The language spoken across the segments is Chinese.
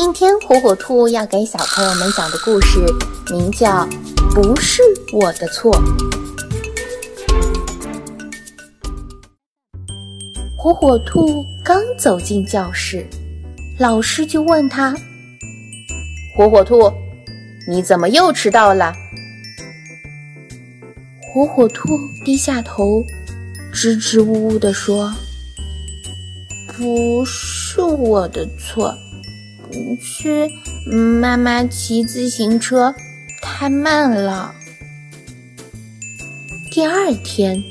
今天火火兔要给小朋友们讲的故事名叫《不是我的错》。火火兔刚走进教室，老师就问他：“火火兔，你怎么又迟到了？”火火兔低下头，支支吾吾地说。不是我的错，是妈妈骑自行车太慢了。第二天，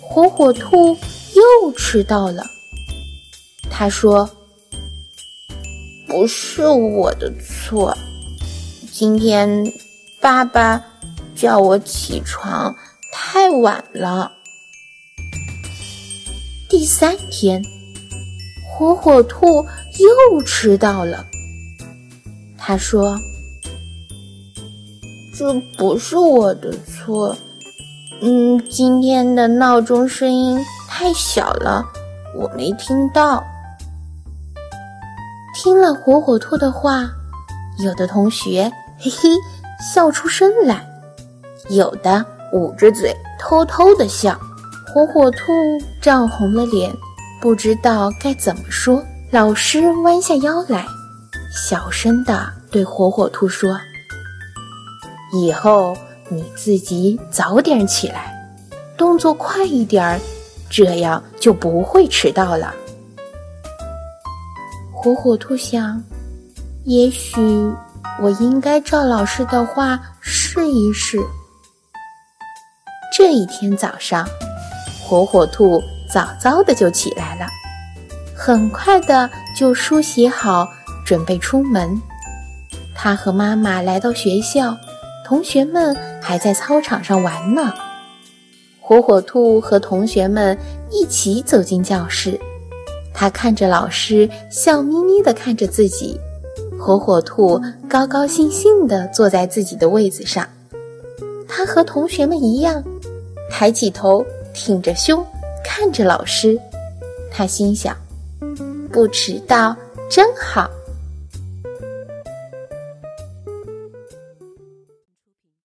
火火兔又迟到了。他说：“不是我的错，今天爸爸叫我起床太晚了。”第三天。火火兔又迟到了。他说：“这不是我的错，嗯，今天的闹钟声音太小了，我没听到。”听了火火兔的话，有的同学嘿嘿笑出声来，有的捂着嘴偷偷的笑。火火兔涨红了脸。不知道该怎么说，老师弯下腰来，小声地对火火兔说：“以后你自己早点起来，动作快一点儿，这样就不会迟到了。”火火兔想，也许我应该照老师的话试一试。这一天早上，火火兔。早早的就起来了，很快的就梳洗好，准备出门。他和妈妈来到学校，同学们还在操场上玩呢。火火兔和同学们一起走进教室，他看着老师，笑眯眯的看着自己。火火兔高高兴兴的坐在自己的位子上，他和同学们一样，抬起头，挺着胸。看着老师，他心想：“不迟到真好。”